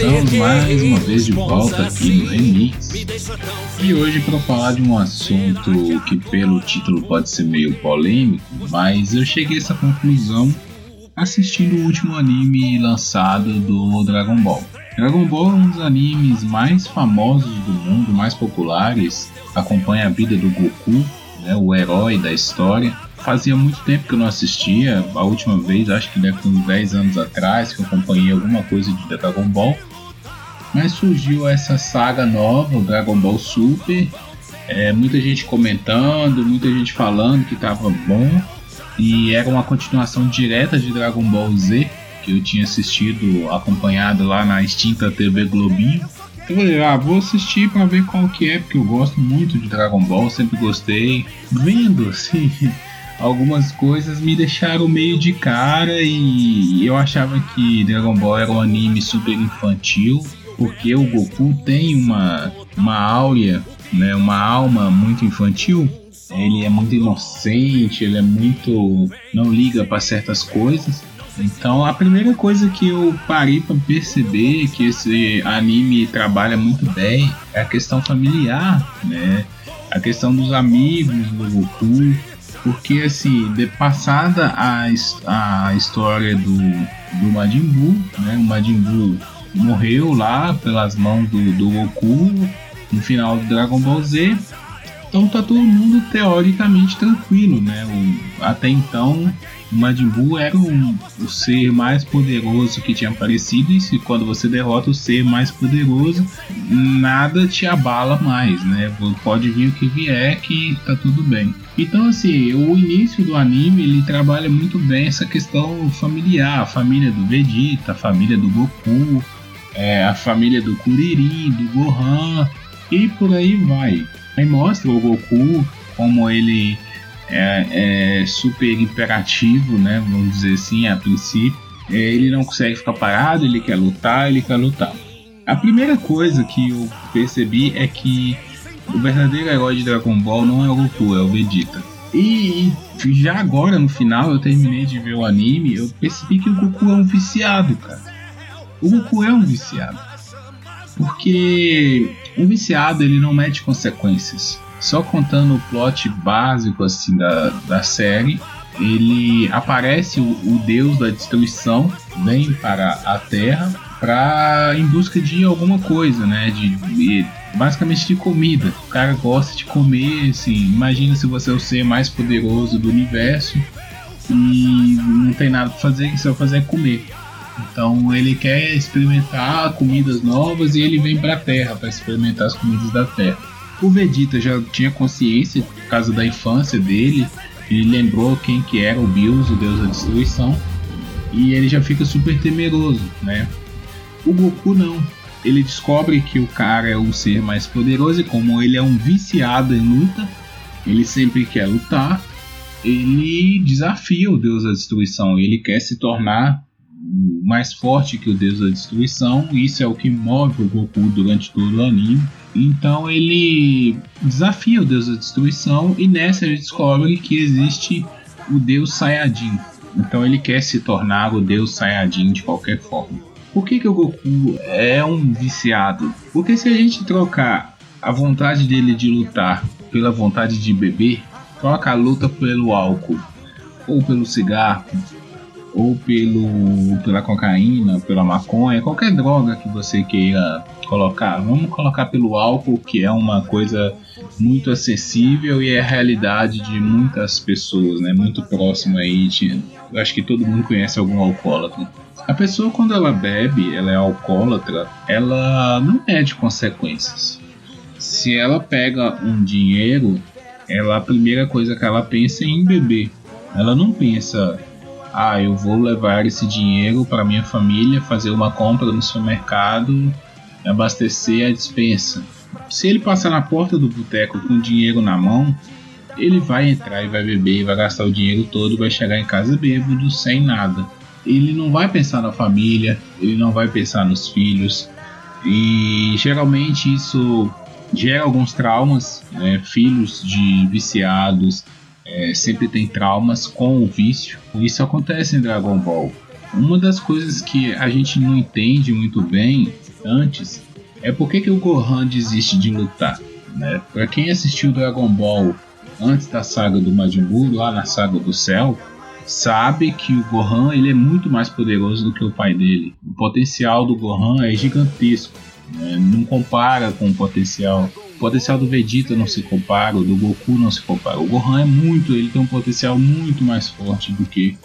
Então, estamos mais uma vez de volta aqui no Remix. E hoje para falar de um assunto que pelo título pode ser meio polêmico, mas eu cheguei a essa conclusão assistindo o último anime lançado do Dragon Ball. Dragon Ball é um dos animes mais famosos do mundo, mais populares, acompanha a vida do Goku, né, o herói da história fazia muito tempo que eu não assistia. A última vez, acho que deve ter uns 10 anos atrás, que eu acompanhei alguma coisa de Dragon Ball. Mas surgiu essa saga nova, Dragon Ball Super. É, muita gente comentando, muita gente falando que estava bom. E era uma continuação direta de Dragon Ball Z, que eu tinha assistido, acompanhado lá na extinta TV Globinho. Eu falei, ah, vou assistir para ver qual que é, porque eu gosto muito de Dragon Ball, sempre gostei. Vendo, assim, algumas coisas me deixaram meio de cara e eu achava que Dragon Ball era um anime super infantil, porque o Goku tem uma, uma áurea, né, uma alma muito infantil. Ele é muito inocente, ele é muito. não liga para certas coisas. Então a primeira coisa que eu parei para perceber que esse anime trabalha muito bem é a questão familiar, né? A questão dos amigos do Goku, porque, assim, de passada a, a história do, do Majin Buu, né? O Majin Buu morreu lá pelas mãos do, do Goku no final do Dragon Ball Z. Então tá todo mundo teoricamente tranquilo, né? O, até então o Majin Buu era o, o, ser mais poderoso que tinha aparecido e se quando você derrota o ser mais poderoso, nada te abala mais, né? Pode vir o que vier que tá tudo bem. Então assim, o início do anime ele trabalha muito bem essa questão familiar, a família do Vegeta, a família do Goku, é, a família do Kuririn, do Gohan e por aí vai. Aí mostra o Goku como ele é, é super imperativo, né? Vamos dizer assim, a princípio. É, ele não consegue ficar parado, ele quer lutar, ele quer lutar. A primeira coisa que eu percebi é que o verdadeiro herói de Dragon Ball não é o Goku, é o Vegeta. E já agora, no final, eu terminei de ver o anime, eu percebi que o Goku é um viciado, cara. O Goku é um viciado. Porque um viciado ele não mede consequências. Só contando o plot básico assim da, da série, ele aparece o, o deus da destruição, vem para a Terra para em busca de alguma coisa, né? De, de, basicamente de comida. O cara gosta de comer, assim. Imagina se você é o ser mais poderoso do universo e não tem nada para fazer, que vai fazer é comer. Então ele quer experimentar comidas novas e ele vem para a Terra para experimentar as comidas da Terra. O Vegeta já tinha consciência por causa da infância dele. Ele lembrou quem que era o Bills, o deus da destruição, e ele já fica super temeroso, né? O Goku não. Ele descobre que o cara é o ser mais poderoso e como ele é um viciado em luta, ele sempre quer lutar. Ele desafia o deus da destruição. Ele quer se tornar mais forte que o deus da destruição. Isso é o que move o Goku durante todo o anime. Então ele desafia o deus da destruição e nessa ele descobre que existe o deus Sayajin. Então ele quer se tornar o deus Sayajin de qualquer forma. Por que, que o Goku é um viciado? Porque se a gente trocar a vontade dele de lutar pela vontade de beber, troca a luta pelo álcool ou pelo cigarro ou pelo, pela cocaína, pela maconha, qualquer droga que você queira colocar. Vamos colocar pelo álcool, que é uma coisa muito acessível e é a realidade de muitas pessoas, né? Muito próximo aí. De, acho que todo mundo conhece algum alcoólatra. A pessoa quando ela bebe, ela é alcoólatra, ela não mede consequências. Se ela pega um dinheiro, ela a primeira coisa que ela pensa é em beber. Ela não pensa ah, eu vou levar esse dinheiro para minha família, fazer uma compra no supermercado, abastecer a dispensa. Se ele passar na porta do boteco com dinheiro na mão, ele vai entrar e vai beber, vai gastar o dinheiro todo, vai chegar em casa bêbado, sem nada. Ele não vai pensar na família, ele não vai pensar nos filhos, e geralmente isso gera alguns traumas, né? filhos de viciados, é, sempre tem traumas com o vício. Isso acontece em Dragon Ball. Uma das coisas que a gente não entende muito bem antes é por que, que o Gohan desiste de lutar. Né? Para quem assistiu Dragon Ball antes da saga do Majin Buu, lá na saga do Céu, sabe que o Gohan ele é muito mais poderoso do que o pai dele. O potencial do Gohan é gigantesco. Né? Não compara com o potencial. Potencial do Vegeta não se compara, o do Goku não se compara. O Gohan é muito, ele tem um potencial muito mais forte do que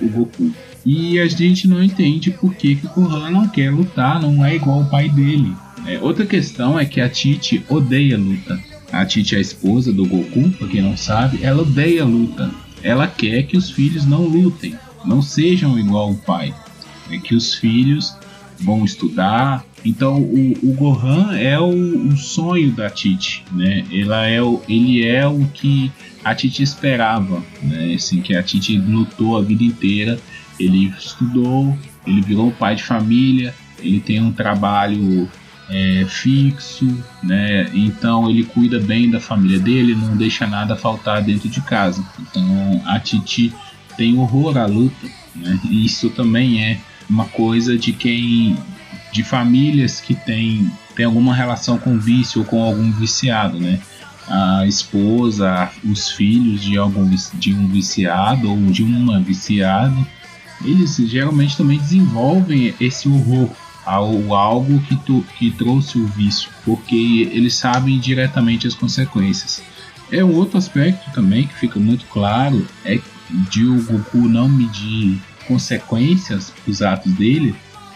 o Goku. E a gente não entende por que, que o Gohan não quer lutar, não é igual o pai dele. É, outra questão é que a Titi odeia luta. A Titi é a esposa do Goku, pra quem não sabe, ela odeia luta. Ela quer que os filhos não lutem, não sejam igual o pai. É que os filhos vão estudar. Então o, o Gohan é o, o, sonho da Titi, né? Ela é o, ele é o que a Titi esperava, né? Assim que a Titi lutou a vida inteira. Ele estudou, ele virou pai de família, ele tem um trabalho é, fixo, né? Então ele cuida bem da família dele, não deixa nada faltar dentro de casa. Então a Titi tem horror à luta, né? Isso também é uma coisa de quem de famílias que tem, tem alguma relação com vício ou com algum viciado, né? A esposa, os filhos de algum de um viciado ou de uma viciada, eles geralmente também desenvolvem esse horror ao algo que, tu, que trouxe o vício, porque eles sabem diretamente as consequências. É um outro aspecto também que fica muito claro é de o Goku não medir consequências dos atos dele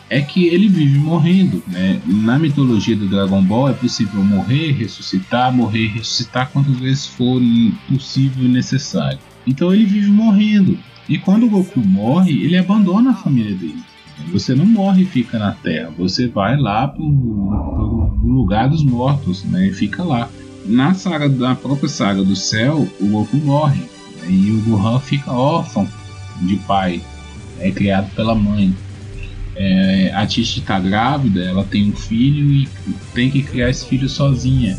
é que ele vive morrendo. Né? Na mitologia do Dragon Ball é possível morrer, ressuscitar, morrer, ressuscitar quantas vezes for possível e necessário. Então ele vive morrendo. E quando o Goku morre, ele abandona a família dele. Você não morre e fica na Terra, você vai lá pro, pro lugar dos mortos, né? E fica lá. Na saga, da própria saga do céu, o Goku morre né? e o Gohan fica órfão de pai, é criado pela mãe. É, a Titi está grávida, ela tem um filho e tem que criar esse filho sozinha.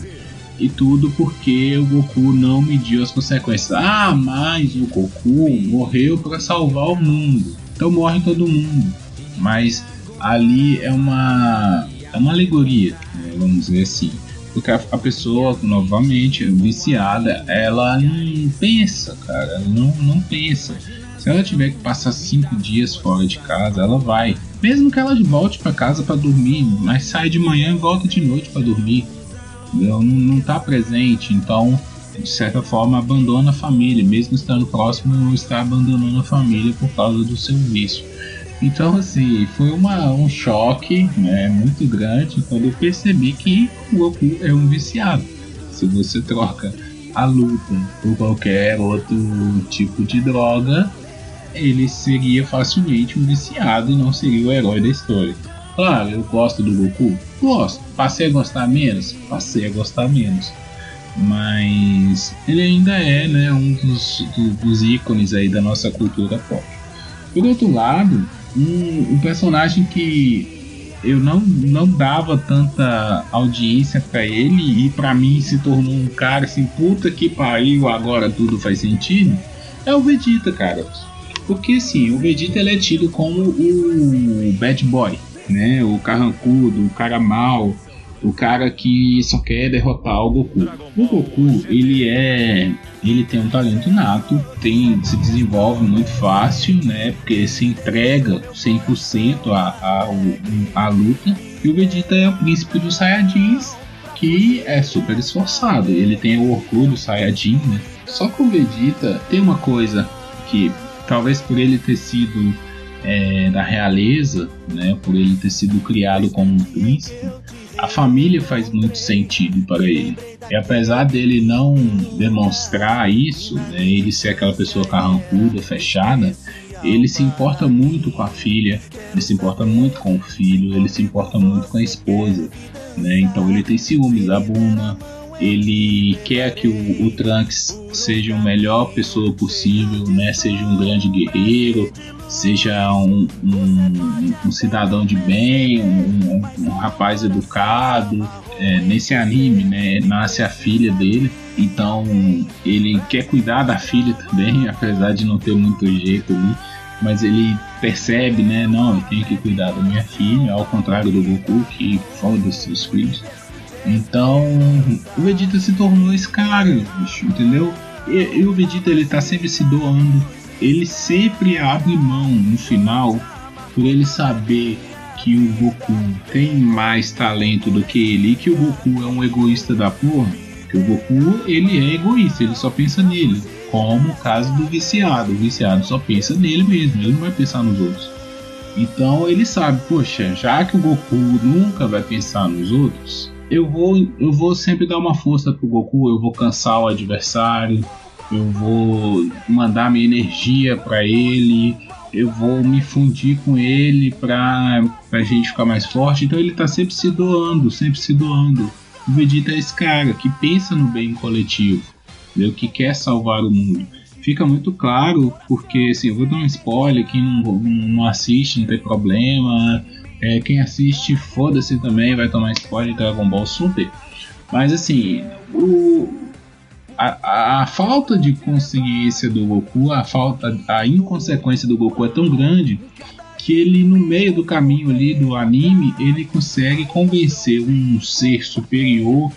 E tudo porque o Goku não mediu as consequências. Ah, mas o Goku morreu para salvar o mundo. Então morre todo mundo mas ali é uma, é uma alegoria, né, vamos dizer assim. Porque a, a, pessoa, novamente, viciada, ela não pensa, cara, ela não, não pensa. Se ela tiver que passar cinco dias fora de casa, ela vai. Mesmo que ela volte para casa para dormir, mas sai de manhã e volta de noite para dormir. Não, não tá presente, então de certa forma abandona a família, mesmo estando próximo, está abandonando a família por causa do seu vício. Então, assim, foi uma, um choque né, muito grande quando eu percebi que o Goku é um viciado. Se você troca a luta por qualquer outro tipo de droga, ele seria facilmente um viciado e não seria o herói da história. Claro, eu gosto do Goku? Gosto. Passei a gostar menos? Passei a gostar menos. Mas ele ainda é né, um dos, dos ícones aí da nossa cultura pop. Por outro lado, um, um personagem que eu não, não dava tanta audiência para ele e para mim se tornou um cara assim, puta que pariu, agora tudo faz sentido, é o Vegeta, cara. Porque assim, o Vegeta ele é tido como o bad boy, né? O carrancudo, o cara mal, o cara que só quer derrotar o Goku. O Goku, ele é. Ele tem um talento nato, tem, se desenvolve muito fácil, né? Porque se entrega 100% a, a, a, a luta. E o Vegeta é o príncipe dos Saiyajins, que é super esforçado. Ele tem o orgulho Saiyajin, né? Só que o Vegeta tem uma coisa que, talvez por ele ter sido é, da realeza, né? Por ele ter sido criado como um príncipe, a família faz muito sentido para ele. E apesar dele não demonstrar isso, né, ele ser aquela pessoa carrancuda, fechada, ele se importa muito com a filha, ele se importa muito com o filho, ele se importa muito com a esposa. Né? Então ele tem ciúmes da Buma, ele quer que o, o Trunks seja a melhor pessoa possível, né? seja um grande guerreiro, seja um, um, um cidadão de bem, um, um rapaz educado. É, nesse anime, né, nasce a filha dele, então ele quer cuidar da filha também, apesar de não ter muito jeito ali, mas ele percebe, né? Não, eu tenho que cuidar da minha filha, ao contrário do Goku, que foda-se os filhos. Então, o Vegeta se tornou esse cara, bicho, entendeu? E, e, o Vegeta ele tá sempre se doando, ele sempre abre mão no final por ele saber que o Goku tem mais talento do que ele e que o Goku é um egoísta da porra. Que o Goku ele é egoísta, ele só pensa nele, como o caso do viciado. O viciado só pensa nele mesmo, ele não vai pensar nos outros. Então ele sabe, poxa, já que o Goku nunca vai pensar nos outros, eu vou, eu vou sempre dar uma força pro Goku, eu vou cansar o adversário, eu vou mandar minha energia para ele, eu vou me fundir com ele pra, pra gente ficar mais forte. Então ele tá sempre se doando, sempre se doando. O Vegeta é esse cara que pensa no bem coletivo, entendeu? que quer salvar o mundo. Fica muito claro, porque assim, eu vou dar um spoiler, quem não, não assiste não tem problema. É, quem assiste, foda-se também, vai tomar spoiler de Dragon Ball Super. Mas assim, o, a, a, falta de consciência do Goku, a falta, a inconsequência do Goku é tão grande que ele no meio do caminho ali do anime ele consegue convencer um ser superior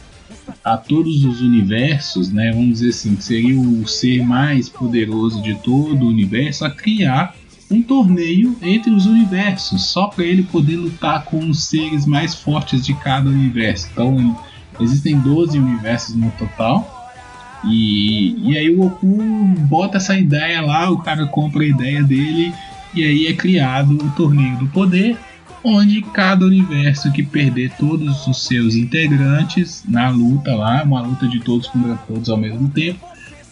a todos os universos, né? Vamos dizer assim, que seria o ser mais poderoso de todo o universo a criar um torneio entre os universos, só para ele poder lutar com os seres mais fortes de cada universo. Então, existem 12 universos no total. E, e aí o Goku bota essa ideia lá, o cara compra a ideia dele e aí é criado o torneio do poder, onde cada universo que perder todos os seus integrantes na luta lá, uma luta de todos contra todos ao mesmo tempo,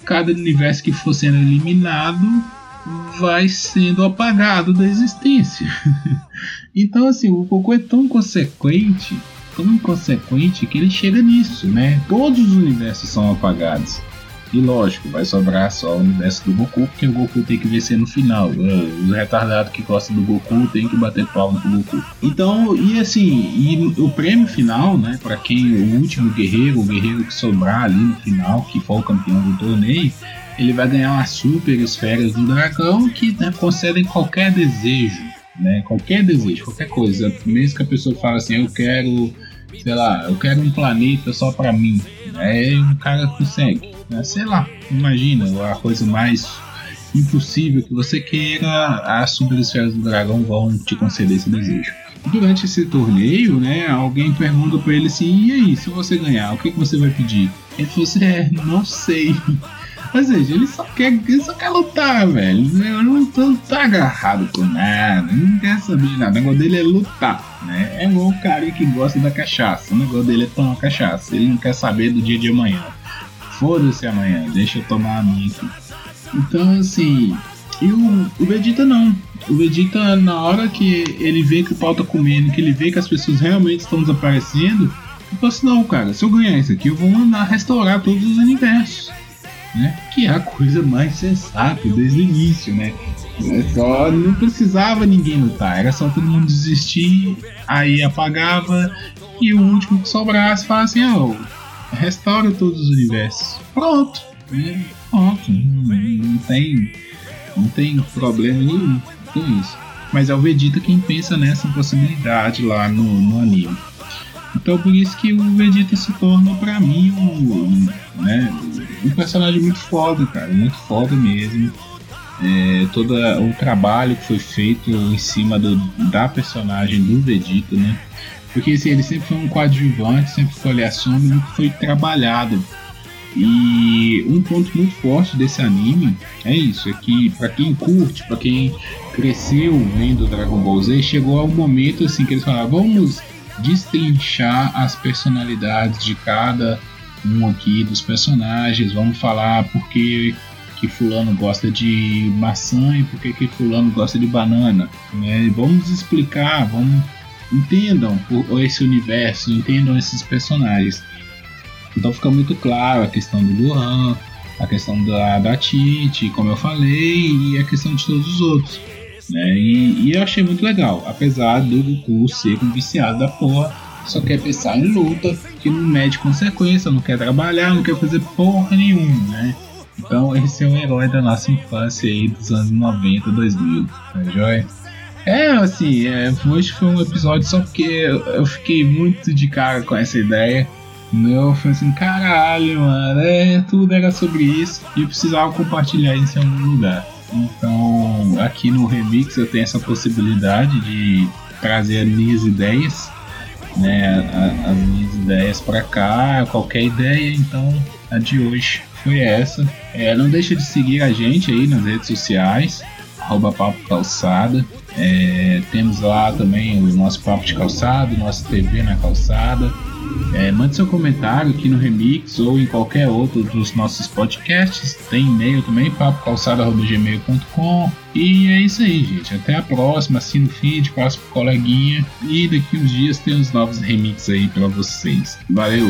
cada universo que for sendo eliminado vai sendo apagado da existência. então, assim, o Goku é tão consequente, tão inconsequente que ele chega nisso, né? Todos os universos são apagados. E lógico, vai sobrar só o universo do Goku, porque o Goku tem que vencer no final. É, os retardados que gostam do Goku tem que bater palma pro Goku. Então, e assim, e o prêmio final, né, para quem o último guerreiro, o guerreiro que sobrar ali no final, que for o campeão do torneio, ele vai ganhar uma super esferas do dragão que né, concedem qualquer desejo, né? Qualquer desejo, qualquer coisa. Mesmo que a pessoa fale assim, eu quero, sei lá, eu quero um planeta só para mim. Aí o cara consegue, né? Sei lá, imagina a coisa mais impossível que você queira, as super esferas do dragão vão te conceder esse desejo. Durante esse torneio, né, alguém pergunta para ele assim: e aí, se você ganhar, o que, que você vai pedir? Ele falou assim: é, não sei. Ou seja, ele só quer, ele só quer lutar, velho. Ele não, não tá agarrado com nada, não quer saber de nada. O negócio dele é lutar, né? É o cara que gosta da cachaça. O negócio dele é tomar cachaça. Ele não quer saber do dia de amanhã. Foda-se amanhã, deixa eu tomar a minha aqui. Então, assim. E o, o Vegeta não. O Vegeta, na hora que ele vê que o pau tá comendo, que ele vê que as pessoas realmente estão desaparecendo, ele fala assim: não, cara, se eu ganhar isso aqui, eu vou mandar restaurar todos os universos né? Que é a coisa mais sensata desde o início, né? É só não precisava ninguém lutar, era só todo mundo desistir, aí apagava e o último que sobrasse fala assim, ó, oh, restaura todos os universos. Pronto? Pronto, não, não, tem não tem problema nenhum com isso. Mas é o Vegeta quem pensa nessa possibilidade lá no, no anime. Então por isso que o Vegeta se torna para mim um, né, um personagem muito foda, cara, muito foda mesmo. É, todo o trabalho que foi feito em cima do, da personagem do Vegeta, né? Porque assim, ele sempre foi um coadjuvante, sempre foi ali a sombra, nunca foi trabalhado. E um ponto muito forte desse anime é isso, é que para quem curte, para quem cresceu vendo Dragon Ball Z, chegou ao momento assim que eles falaram, vamos destrinchar as personalidades de cada um aqui dos personagens, vamos falar porque que fulano gosta de maçã e porque que fulano gosta de banana, né? Vamos explicar, vamos entendam esse universo, entendam esses personagens. Então fica muito claro a questão do Luan, a questão da, da Titi, como eu falei, e a questão de todos os outros. Né? E, e eu achei muito legal, apesar do Goku ser um viciado da porra, só quer pensar em luta, que não mede consequência, não quer trabalhar, não quer fazer porra nenhuma, né? Então esse é o herói da nossa infância aí dos anos 90, 2000, tá joia? É, assim, é, hoje foi um episódio só porque eu fiquei muito de cara com essa ideia. Eu falei assim, caralho, mano, é, tudo era sobre isso e eu precisava compartilhar isso em algum lugar. Então, aqui no Remix eu tenho essa possibilidade de trazer as minhas ideias, né, as minhas ideias para cá, qualquer ideia, então a de hoje foi essa. É, não deixa de seguir a gente aí nas redes sociais, arroba Papo Calçada. É, temos lá também o nosso Papo de Calçado, nosso TV na Calçada. É, mande seu comentário aqui no Remix ou em qualquer outro dos nossos podcasts. Tem e-mail também, papocalçada.gmail.com. E é isso aí, gente. Até a próxima. Assina o feed, passa pro coleguinha. E daqui uns dias tem os novos remixes aí para vocês. Valeu!